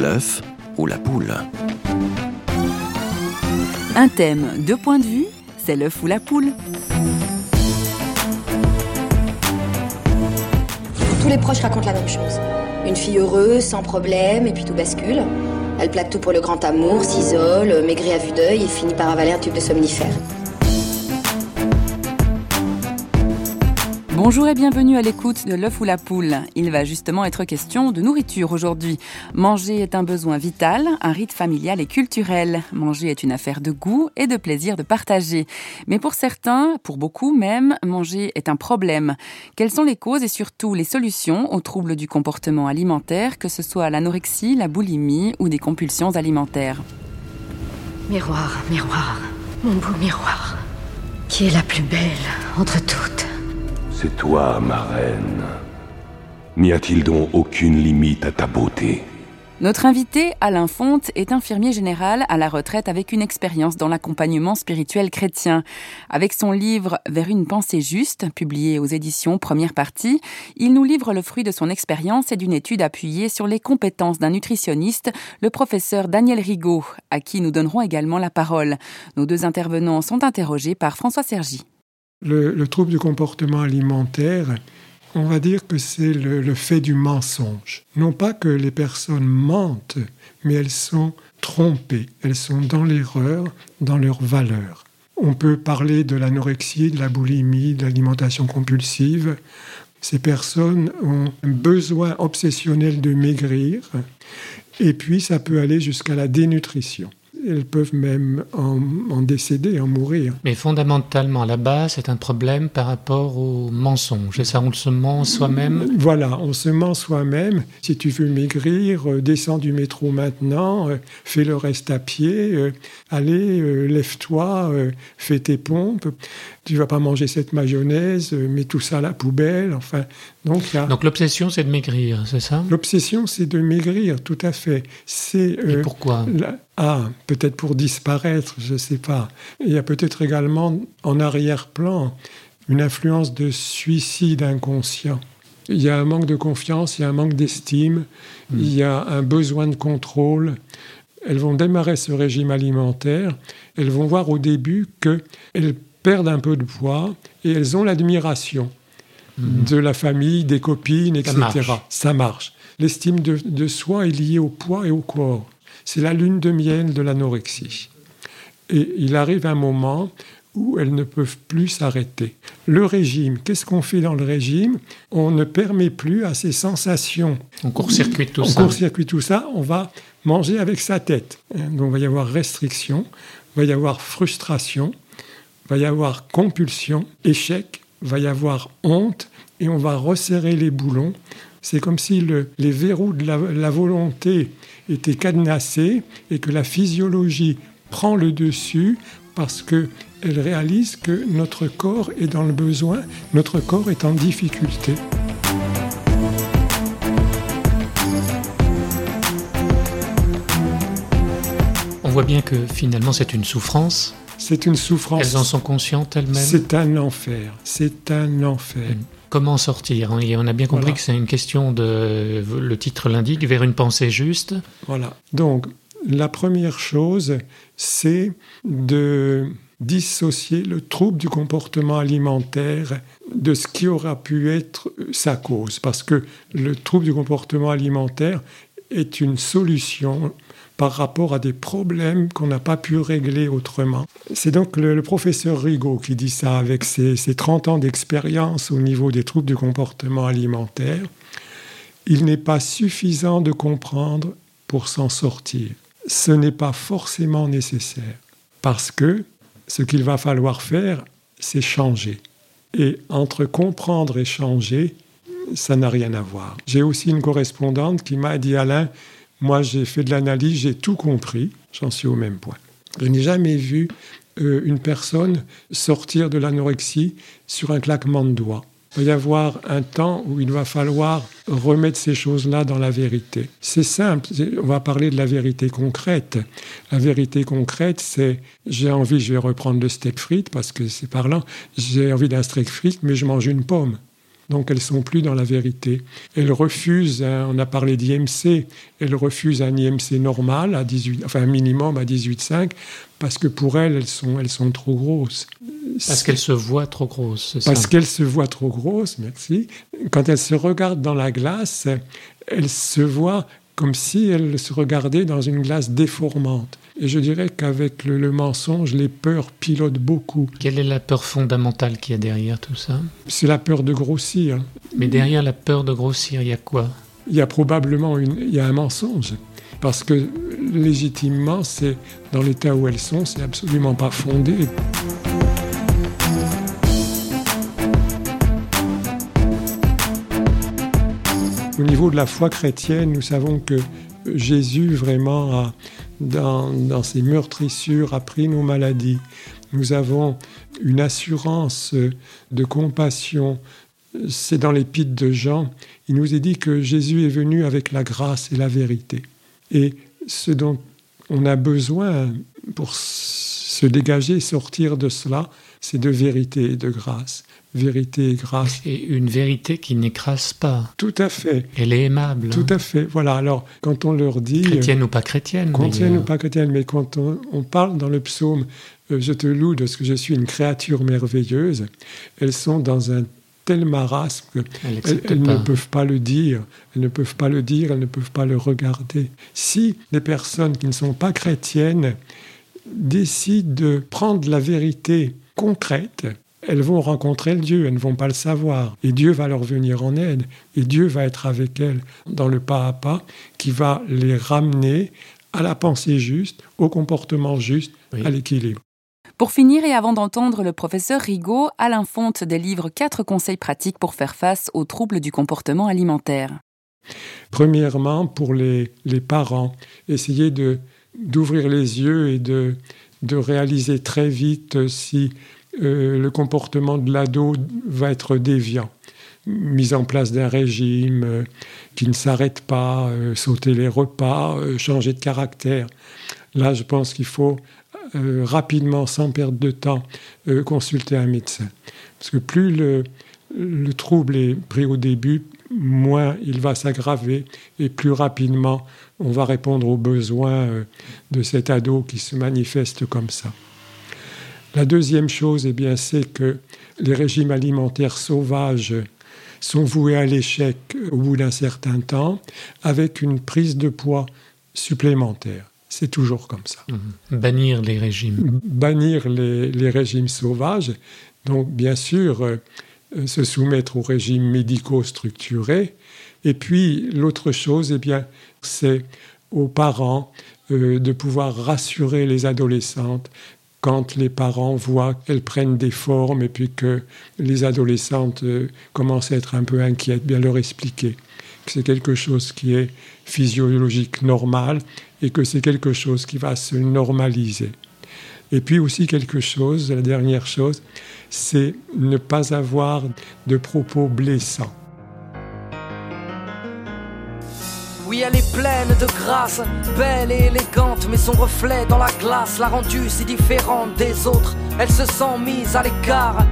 L'œuf ou la poule Un thème, deux points de vue, c'est l'œuf ou la poule. Tous les proches racontent la même chose. Une fille heureuse, sans problème, et puis tout bascule. Elle plaque tout pour le grand amour, s'isole, maigrit à vue d'œil et finit par avaler un tube de somnifère. Bonjour et bienvenue à l'écoute de l'œuf ou la poule. Il va justement être question de nourriture aujourd'hui. Manger est un besoin vital, un rite familial et culturel. Manger est une affaire de goût et de plaisir de partager. Mais pour certains, pour beaucoup même, manger est un problème. Quelles sont les causes et surtout les solutions aux troubles du comportement alimentaire, que ce soit l'anorexie, la boulimie ou des compulsions alimentaires? Miroir, miroir, mon beau miroir, qui est la plus belle entre toutes c'est toi, ma reine. N'y a-t-il donc aucune limite à ta beauté? Notre invité, Alain Fonte, est infirmier général à la retraite avec une expérience dans l'accompagnement spirituel chrétien. Avec son livre Vers une pensée juste, publié aux éditions Première Partie, il nous livre le fruit de son expérience et d'une étude appuyée sur les compétences d'un nutritionniste, le professeur Daniel Rigaud, à qui nous donnerons également la parole. Nos deux intervenants sont interrogés par François Sergi. Le, trouble du comportement alimentaire, on va dire que c'est le, fait du mensonge. Non pas que les personnes mentent, mais elles sont trompées, elles sont dans l'erreur, dans leurs valeurs. On peut parler de l'anorexie, de la boulimie, de l'alimentation compulsive. Ces personnes ont un besoin obsessionnel de maigrir, et puis ça peut aller jusqu'à la dénutrition elles peuvent même en, décéder, en mourir. Mais fondamentalement, là-bas, c'est un problème par rapport au mensonge. Et ça, on se ment soi-même Voilà, on se ment soi-même. Si tu veux maigrir, euh, descends du métro maintenant, euh, fais le reste à pied, euh, allez, lève-toi, fais tes pompes tu vas pas manger cette mayonnaise, mets tout ça à la poubelle. Enfin, donc Donc l'obsession, c'est de maigrir, c'est ça? L'obsession, c'est de maigrir, tout à fait. C'est Et pourquoi? ah, peut-être pour disparaître, je ne sais pas. Il y a peut-être également en arrière-plan une influence de suicide inconscient. Il y a un manque de confiance, il y a un manque d'estime, hmm. il y a un besoin de contrôle. Elles vont démarrer ce régime alimentaire, elles vont voir au début qu'elles perdent un peu de poids et elles ont l'admiration hmm. de la famille, des copines, etc. Ça marche. L'estime de, de, soi est liée au poids et au corps. C'est la lune de miel de l'anorexie. Et il arrive un moment où elles ne peuvent plus s'arrêter. Le régime, qu'est-ce qu'on fait dans le régime? On ne permet plus à ces sensations. On court-circuite tout on ça. On court-circuite tout ça, on va manger avec sa tête. Donc il va y avoir restriction, il va y avoir frustration, il va y avoir compulsion, échec, va y avoir honte, et on va resserrer les boulons. C'est comme si les verrous de la volonté était cadenassée et que la physiologie prend le dessus parce qu'elle réalise que notre corps est dans le besoin, notre corps est en difficulté. On voit bien que finalement c'est une souffrance. C'est une souffrance. Elles en sont conscientes elles-mêmes? C'est un enfer. C'est un enfer. Comment sortir Et on a bien compris que c'est une question de, le titre l'indique, vers une pensée juste. Voilà. Donc, la première chose, c'est de dissocier le trouble du comportement alimentaire de ce qui aura pu être sa cause. Parce que le trouble du comportement alimentaire est une solution par rapport à des problèmes qu'on n'a pas pu régler autrement. C'est donc le, professeur Rigaud qui dit ça avec ses, ses 30 ans d'expérience au niveau des troubles du comportement alimentaire. Il n'est pas suffisant de comprendre pour s'en sortir. Ce n'est pas forcément nécessaire parce que ce qu'il va falloir faire, c'est changer. Et entre comprendre et changer, ça n'a rien à voir. J'ai aussi une correspondante qui m'a dit Alain, moi, j'ai fait de l'analyse, j'ai tout compris, j'en suis au même point. Je n'ai jamais vu euh, une personne sortir de l'anorexie sur un claquement de doigts. Il va y avoir un temps où il va falloir remettre ces choses-là dans la vérité. C'est simple, on va parler de la vérité concrète. La vérité concrète, c'est j'ai envie, je vais reprendre le steak frites parce que c'est parlant, j'ai envie d'un steak frites, mais je mange une pomme. Donc elles sont plus dans la vérité. Elles refusent, on a parlé d'IMC, elles refusent un IMC normal, à 18, enfin un minimum à 18,5, parce que pour elles, elles sont, elles sont trop grosses. Parce qu'elles se voient trop grosses, Parce qu'elles se voient trop grosses, merci. Quand elles se regardent dans la glace, elles se voient comme si elles se regardaient dans une glace déformante. Et je dirais qu'avec le, mensonge, les peurs pilotent beaucoup. Quelle est la peur fondamentale qu'il y a derrière tout ça? C'est la peur de grossir. Mais derrière la peur de grossir, il y a quoi? Il y a probablement une, il y a un mensonge. Parce que légitimement, c'est dans l'état où elles sont, c'est absolument pas fondé. Au niveau de la foi chrétienne, nous savons que Jésus vraiment a, dans, ses meurtrissures, a pris nos maladies. Nous avons une assurance de compassion. C'est dans l'épître de Jean. Il nous est dit que Jésus est venu avec la grâce et la vérité. Et ce dont on a besoin pour se dégager, sortir de cela, c'est de vérité et de grâce. Vérité et grâce. Et une vérité qui n'écrase pas. Tout à fait. Elle est aimable. Tout à fait. Voilà. Alors, quand on leur dit. Chrétienne ou pas chrétienne. Chrétienne ou pas chrétienne, mais quand on, parle dans le psaume euh, Je te loue de ce que je suis une créature merveilleuse, elles sont dans un tel marasme qu'elles ne peuvent pas le dire, elles ne peuvent pas le dire, elles ne peuvent pas le regarder. Si les personnes qui ne sont pas chrétiennes décident de prendre la vérité concrète, elles vont rencontrer le Dieu, elles ne vont pas le savoir. Et Dieu va leur venir en aide. Et Dieu va être avec elles dans le pas à pas qui va les ramener à la pensée juste, au comportement juste, à l'équilibre. Pour finir et avant d'entendre le professeur Rigaud, Alain Fonte délivre quatre conseils pratiques pour faire face aux troubles du comportement alimentaire. Premièrement, pour les, les parents, essayez d'ouvrir les yeux et de, de réaliser très vite si le comportement de l'ado va être déviant. Mise en place d'un régime euh, qui ne s'arrête pas, euh, sauter les repas, changer de caractère. Là, je pense qu'il faut rapidement, sans perdre de temps, consulter un médecin. Parce que plus le trouble est pris au début, moins il va s'aggraver et plus rapidement on va répondre aux besoins de cet ado qui se manifeste comme ça. La deuxième chose, eh bien, c'est que les régimes alimentaires sauvages sont voués à l'échec au bout d'un certain temps, avec une prise de poids supplémentaire. C'est toujours comme ça. Mmh. Bannir les régimes. Bannir les, régimes sauvages. Donc, bien sûr, euh, se soumettre aux régimes médicaux structurés. Et puis, l'autre chose, eh bien, c'est aux parents euh, de pouvoir rassurer les adolescentes quand les parents voient qu'elles prennent des formes et puis que les adolescentes euh, commencent à être un peu inquiètes, bien leur expliquer que c'est quelque chose qui est physiologique normal et que c'est quelque chose qui va se normaliser. Et puis aussi quelque chose, la dernière chose, c'est ne pas avoir de propos blessants. Oui, elle est pleine de grâce, belle et élégante, mais son reflet dans la glace l'a rendue si différente des autres. Elle se sent mise à l'écart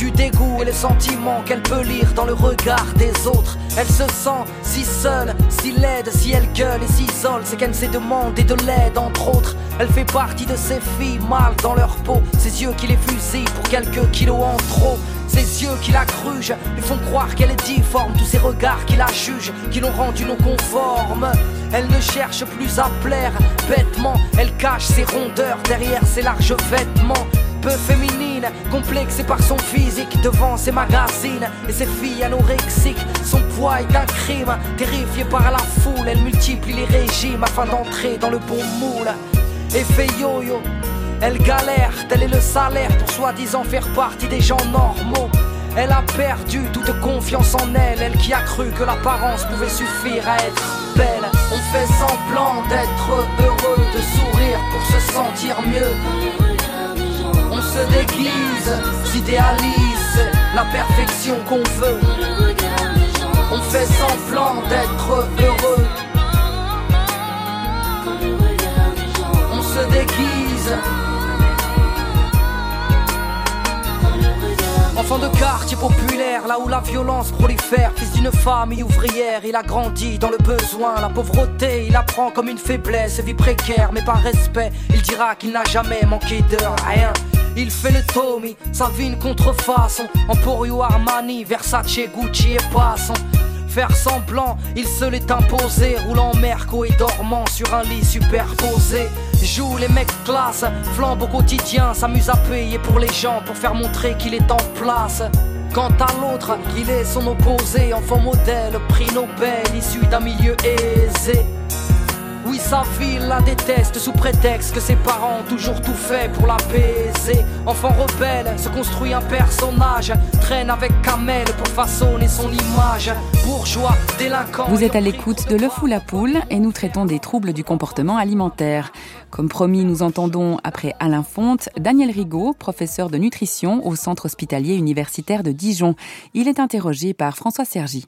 du dégoût et le sentiment qu'elle peut lire dans le regard des autres. Elle se sent si seule, si laide, si elle gueule et s'isole, c'est qu'elle s'est demandé de l'aide, entre autres. Elle fait partie de ces filles mal dans leur peau, ses yeux qui les fusillent pour quelques kilos en trop. Ses yeux qui la crugent lui font croire qu'elle est difforme. Tous ces regards qui la jugent, qui l'ont rendue non conforme. Elle ne cherche plus à plaire bêtement. Elle cache ses rondeurs derrière ses larges vêtements. Peu féminine, complexée par son physique devant ses magazines et ses filles anorexiques. Son poids est un crime, terrifiée par la foule. Elle multiplie les régimes afin d'entrer dans le bon moule. Effet yo-yo, elle galère, tel est le salaire pour soi-disant faire partie des gens normaux. Elle a perdu toute confiance en elle, elle qui a cru que l'apparence pouvait suffire à être belle. On fait semblant d'être heureux, de sourire pour se sentir mieux. On se déguise, s'idéalise la perfection qu'on veut. On fait semblant d'être heureux. On se déguise. Enfant de quartier populaire, là où la violence prolifère. Fils d'une famille ouvrière, il a grandi dans le besoin, la pauvreté, il apprend comme une faiblesse, vie précaire, mais par respect, il dira qu'il n'a jamais manqué de rien. Il fait le Tommy, sa vie une contrefaçon. Emporio Armani, Versace, Gucci et Passon. Faire semblant, il se l'est imposé. Roulant Merco et dormant sur un lit superposé. Joue les mecs classe, flambe au quotidien. S'amuse à payer pour les gens pour faire montrer qu'il est en place. Quant à l'autre, il est son opposé. Enfant modèle, prix Nobel, issu d'un milieu aisé. Oui, sa fille la déteste sous prétexte que ses parents ont toujours tout fait pour l'apaiser. Enfant rebelle, se construit un personnage, traîne avec Kamel pour façonner son image. Bourgeois, délinquant. Vous êtes à l'écoute de Le Fou la Poule et nous traitons des troubles du comportement alimentaire. Comme promis, nous entendons, après Alain Fonte, Daniel Rigaud, professeur de nutrition au Centre hospitalier universitaire de Dijon. Il est interrogé par François Sergi.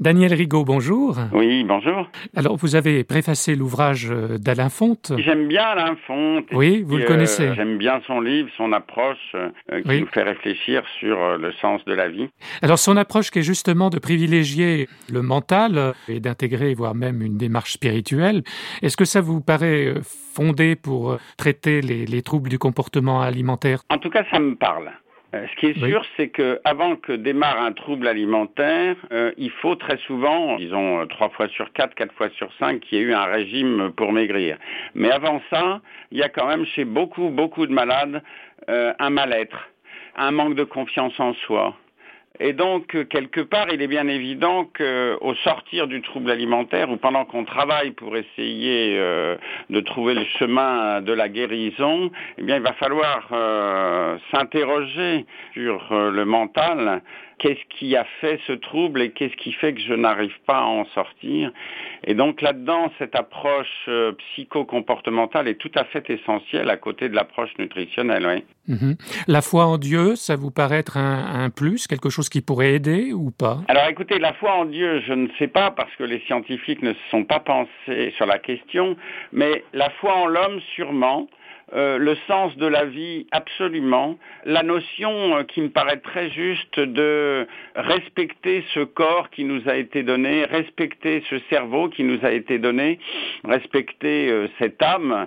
Daniel Rigaud, bonjour. Oui, bonjour. Alors, vous avez préfacé l'ouvrage euh, d'Alain Fonte. J'aime bien Alain Fonte. Oui, vous le connaissez. Euh, j'aime bien son livre, son approche euh, qui nous fait réfléchir sur le sens de la vie. Alors, son approche qui est justement de privilégier le mental et d'intégrer, voire même une démarche spirituelle. Est-ce que ça vous paraît fondé pour traiter les, les troubles du comportement alimentaire? En tout cas, ça me parle. Euh, ce qui est sûr, c'est que avant que démarre un trouble alimentaire, euh, il faut très souvent, disons euh, trois fois sur quatre, quatre fois sur cinq, qu'il y ait eu un régime pour maigrir. Mais avant ça, il y a quand même chez beaucoup, beaucoup de malades un mal-être, un manque de confiance en soi, et donc, euh, quelque part, il est bien évident qu'au sortir du trouble alimentaire, ou pendant qu'on travaille pour essayer euh, de trouver le chemin de la guérison, eh bien, il va falloir euh, s'interroger sur le mental qu'est-ce qui a fait ce trouble et qu'est-ce qui fait que je n'arrive pas à en sortir. Et donc là-dedans, cette approche euh, psycho-comportementale est tout à fait essentielle à côté de l'approche nutritionnelle. Oui. Mhm. La foi en Dieu, ça vous paraît être un, plus, quelque chose qui pourrait aider ou pas? Alors écoutez, la foi en Dieu, je ne sais pas parce que les scientifiques ne se sont pas pensés sur la question, mais la foi en l'homme, sûrement. Euh, le sens de la vie absolument, la notion euh, qui me paraît très juste de respecter ce corps qui nous a été donné, respecter ce cerveau qui nous a été donné, respecter euh, cette âme,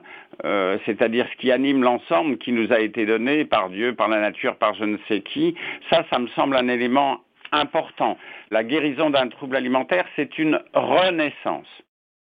c'est-à-dire ce qui anime l'ensemble qui nous a été donné par Dieu, par la nature, par je ne sais qui, ça, ça me semble un élément important. La guérison d'un trouble alimentaire, c'est une renaissance.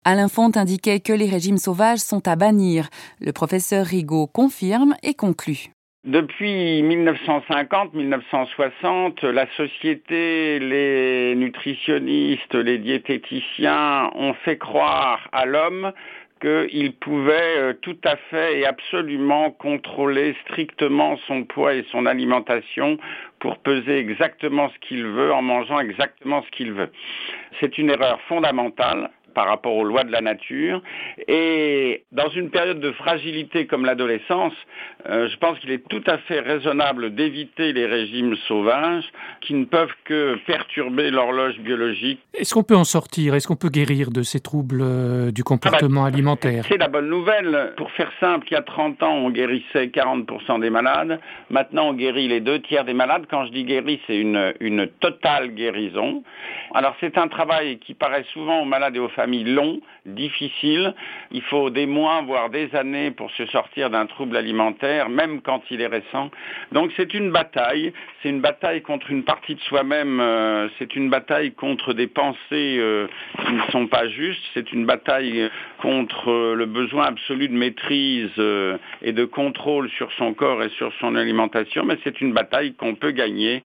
Alain Font indiquait que les régimes sauvages sont à bannir. Le professeur Rigaud confirme et conclut. Depuis 1950-1960, la société, les nutritionnistes, les diététiciens ont fait croire à l'homme qu'il pouvait euh, tout à fait et absolument contrôler strictement son poids et son alimentation pour peser exactement ce qu'il veut en mangeant exactement ce qu'il veut. C'est une erreur fondamentale par rapport aux lois de la nature. Et dans une période de fragilité comme l'adolescence, euh, je pense qu'il est tout à fait raisonnable d'éviter les régimes sauvages qui ne peuvent que perturber l'horloge biologique. Est-ce qu'on peut en sortir? Est-ce qu'on peut guérir de ces troubles euh, du comportement ah bah, alimentaire? C'est la bonne nouvelle. Pour faire simple, il y a 30 ans, on guérissait 40% des malades. Maintenant, on guérit les deux tiers des malades. Quand je dis guéri, c'est une, une totale guérison. Alors c'est un travail qui paraît souvent aux malades et aux familles long, difficile. Il faut des mois, voire des années pour se sortir d'un trouble alimentaire, même quand il est récent. Donc c'est une bataille. C'est une bataille contre une partie de soi-même. Euh, c'est une bataille contre des pensées euh, qui ne sont pas justes. C'est une bataille contre le besoin absolu de maîtrise euh, et de contrôle sur son corps et sur son alimentation. Mais c'est une bataille qu'on peut gagner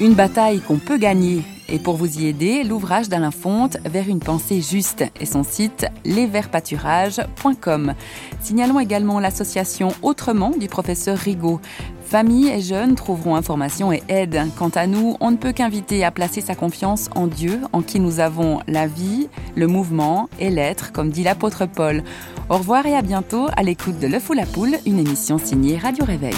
Une bataille qu'on peut gagner. Et pour vous y aider, l'ouvrage d'Alain Fonte vers une pensée juste et son site lesvertpâturages.com. Signalons également l'association Autrement du professeur Rigaud. Familles et jeunes trouveront information et aide. Quant à nous, on ne peut qu'inviter à placer sa confiance en Dieu, en qui nous avons la vie, le mouvement et l'être, comme dit l'apôtre Paul. Au revoir et à bientôt à l'écoute de L'œuf ou la poule, une émission signée Radio Réveil.